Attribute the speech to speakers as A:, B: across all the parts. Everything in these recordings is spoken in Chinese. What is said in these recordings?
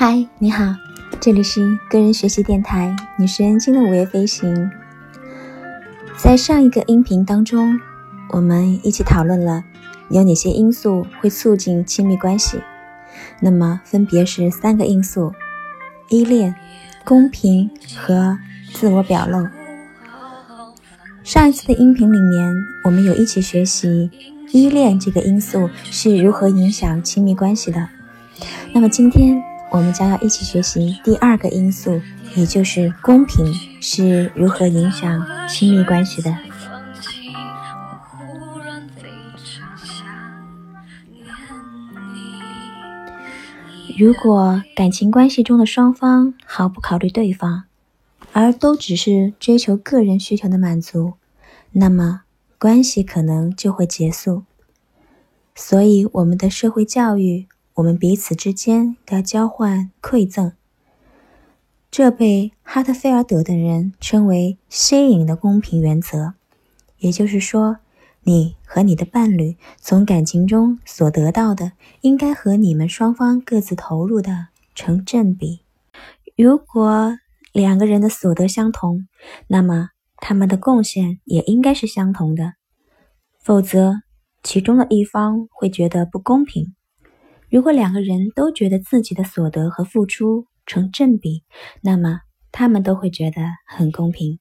A: 嗨，你好，这里是个人学习电台女神经的午夜飞行。在上一个音频当中，我们一起讨论了有哪些因素会促进亲密关系，那么分别是三个因素：依恋、公平和自我表露。上一次的音频里面，我们有一起学习依恋这个因素是如何影响亲密关系的。那么今天。我们将要一起学习第二个因素，也就是公平是如何影响亲密关系的。如果感情关系中的双方毫不考虑对方，而都只是追求个人需求的满足，那么关系可能就会结束。所以，我们的社会教育。我们彼此之间要交换馈赠，这被哈特菲尔德等人称为“吸引的公平原则”。也就是说，你和你的伴侣从感情中所得到的，应该和你们双方各自投入的成正比。如果两个人的所得相同，那么他们的贡献也应该是相同的，否则其中的一方会觉得不公平。如果两个人都觉得自己的所得和付出成正比，那么他们都会觉得很公平。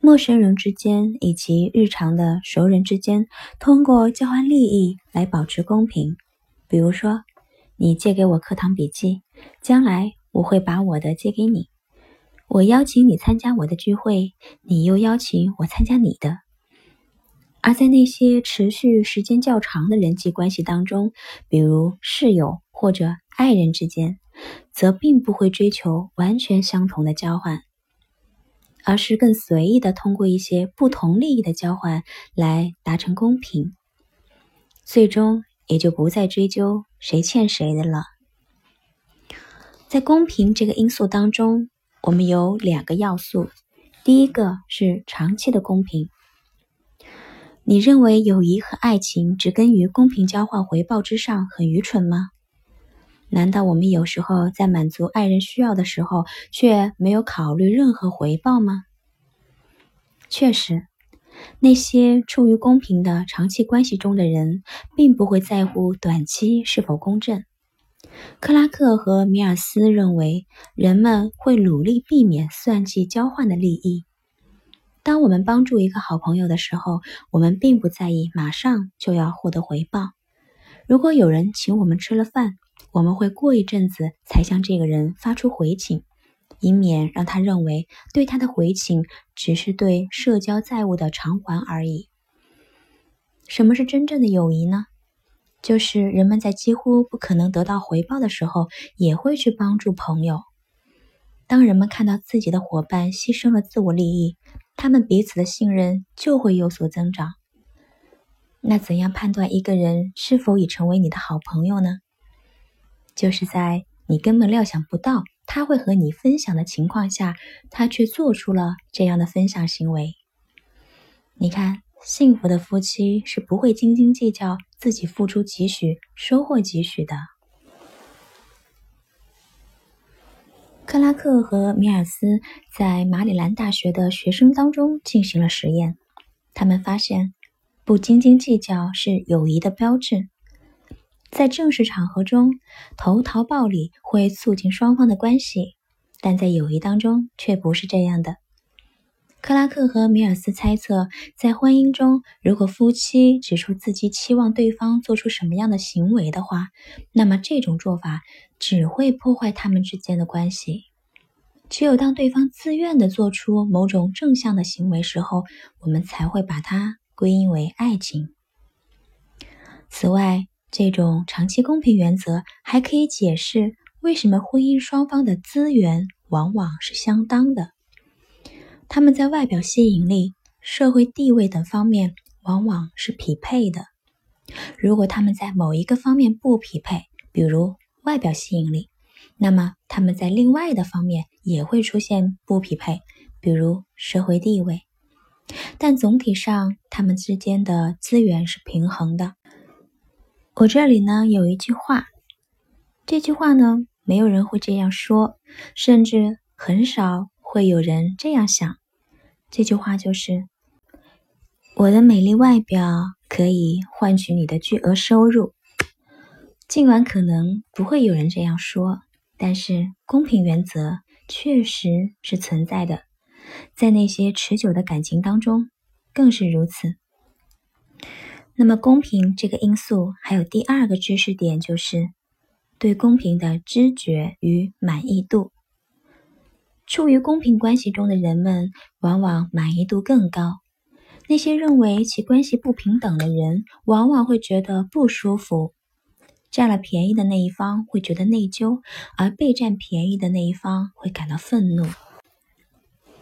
A: 陌生人之间以及日常的熟人之间，通过交换利益来保持公平。比如说，你借给我课堂笔记，将来我会把我的借给你；我邀请你参加我的聚会，你又邀请我参加你的。而在那些持续时间较长的人际关系当中，比如室友或者爱人之间，则并不会追求完全相同的交换，而是更随意的通过一些不同利益的交换来达成公平，最终也就不再追究谁欠谁的了。在公平这个因素当中，我们有两个要素，第一个是长期的公平。你认为友谊和爱情植根于公平交换回报之上很愚蠢吗？难道我们有时候在满足爱人需要的时候，却没有考虑任何回报吗？确实，那些处于公平的长期关系中的人，并不会在乎短期是否公正。克拉克和米尔斯认为，人们会努力避免算计交换的利益。当我们帮助一个好朋友的时候，我们并不在意马上就要获得回报。如果有人请我们吃了饭，我们会过一阵子才向这个人发出回请，以免让他认为对他的回请只是对社交债务的偿还而已。什么是真正的友谊呢？就是人们在几乎不可能得到回报的时候，也会去帮助朋友。当人们看到自己的伙伴牺牲了自我利益，他们彼此的信任就会有所增长。那怎样判断一个人是否已成为你的好朋友呢？就是在你根本料想不到他会和你分享的情况下，他却做出了这样的分享行为。你看，幸福的夫妻是不会斤斤计较自己付出几许，收获几许的。克拉克和米尔斯在马里兰大学的学生当中进行了实验，他们发现，不斤斤计较是友谊的标志。在正式场合中，投桃报李会促进双方的关系，但在友谊当中却不是这样的。克拉克和米尔斯猜测，在婚姻中，如果夫妻指出自己期望对方做出什么样的行为的话，那么这种做法只会破坏他们之间的关系。只有当对方自愿的做出某种正向的行为时候，我们才会把它归因为爱情。此外，这种长期公平原则还可以解释为什么婚姻双方的资源往往是相当的。他们在外表吸引力、社会地位等方面往往是匹配的。如果他们在某一个方面不匹配，比如外表吸引力，那么他们在另外的方面也会出现不匹配，比如社会地位。但总体上，他们之间的资源是平衡的。我这里呢有一句话，这句话呢没有人会这样说，甚至很少会有人这样想。这句话就是：“我的美丽外表可以换取你的巨额收入。”尽管可能不会有人这样说，但是公平原则确实是存在的，在那些持久的感情当中更是如此。那么，公平这个因素还有第二个知识点，就是对公平的知觉与满意度。处于公平关系中的人们，往往满意度更高。那些认为其关系不平等的人，往往会觉得不舒服。占了便宜的那一方会觉得内疚，而被占便宜的那一方会感到愤怒。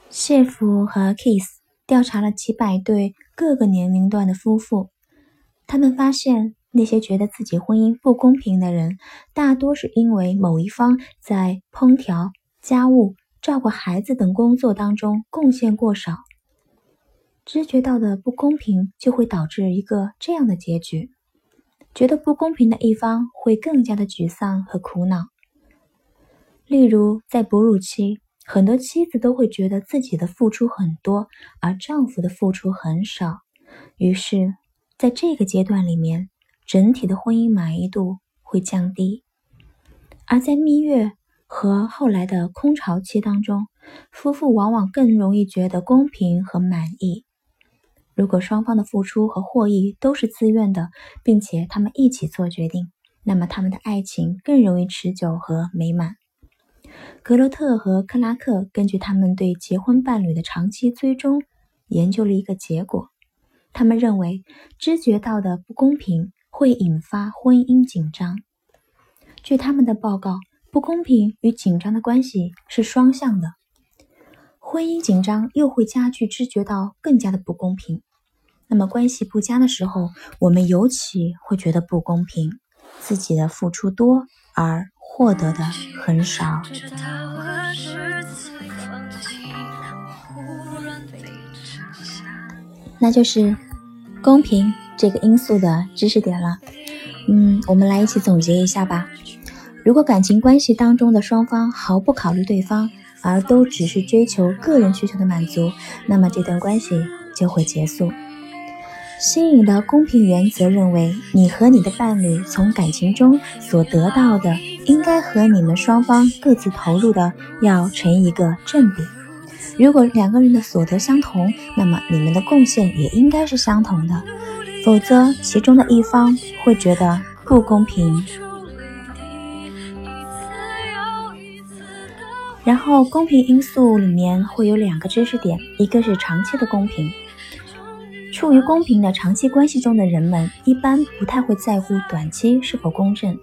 A: 谢夫和 Kiss 调查了几百对各个年龄段的夫妇，他们发现那些觉得自己婚姻不公平的人，大多是因为某一方在烹调、家务、照顾孩子等工作当中贡献过少。知觉到的不公平，就会导致一个这样的结局。觉得不公平的一方会更加的沮丧和苦恼。例如，在哺乳期，很多妻子都会觉得自己的付出很多，而丈夫的付出很少。于是，在这个阶段里面，整体的婚姻满意度会降低。而在蜜月和后来的空巢期当中，夫妇往往更容易觉得公平和满意。如果双方的付出和获益都是自愿的，并且他们一起做决定，那么他们的爱情更容易持久和美满。格罗特和克拉克根据他们对结婚伴侣的长期追踪，研究了一个结果。他们认为，知觉到的不公平会引发婚姻紧张。据他们的报告，不公平与紧张的关系是双向的。婚姻紧张又会加剧知觉到更加的不公平。那么关系不佳的时候，我们尤其会觉得不公平，自己的付出多而获得的很少。那就是公平这个因素的知识点了。嗯，我们来一起总结一下吧。如果感情关系当中的双方毫不考虑对方，而都只是追求个人需求的满足，那么这段关系就会结束。新颖的公平原则认为，你和你的伴侣从感情中所得到的，应该和你们双方各自投入的要成一个正比。如果两个人的所得相同，那么你们的贡献也应该是相同的，否则其中的一方会觉得不公平。然后，公平因素里面会有两个知识点，一个是长期的公平。处于公平的长期关系中的人们，一般不太会在乎短期是否公正，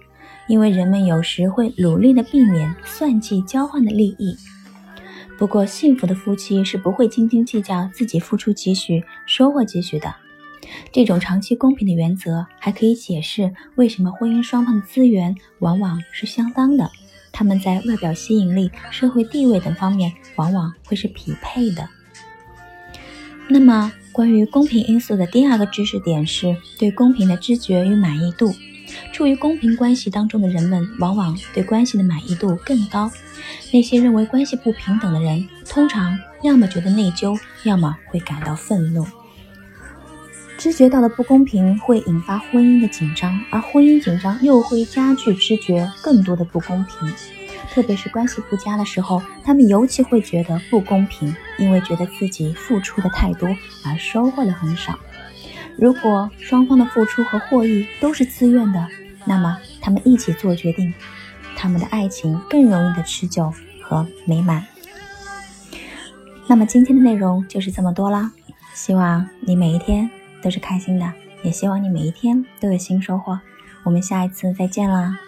A: 因为人们有时会努力的避免算计交换的利益。不过，幸福的夫妻是不会斤斤计较自己付出几许，收获几许的。这种长期公平的原则，还可以解释为什么婚姻双方的资源往往是相当的，他们在外表吸引力、社会地位等方面往往会是匹配的。那么，关于公平因素的第二个知识点是对公平的知觉与满意度。处于公平关系当中的人们，往往对关系的满意度更高。那些认为关系不平等的人，通常要么觉得内疚，要么会感到愤怒。知觉到的不公平会引发婚姻的紧张，而婚姻紧张又会加剧知觉更多的不公平。特别是关系不佳的时候，他们尤其会觉得不公平，因为觉得自己付出的太多而收获的很少。如果双方的付出和获益都是自愿的，那么他们一起做决定，他们的爱情更容易的持久和美满。那么今天的内容就是这么多啦，希望你每一天都是开心的，也希望你每一天都有新收获。我们下一次再见啦！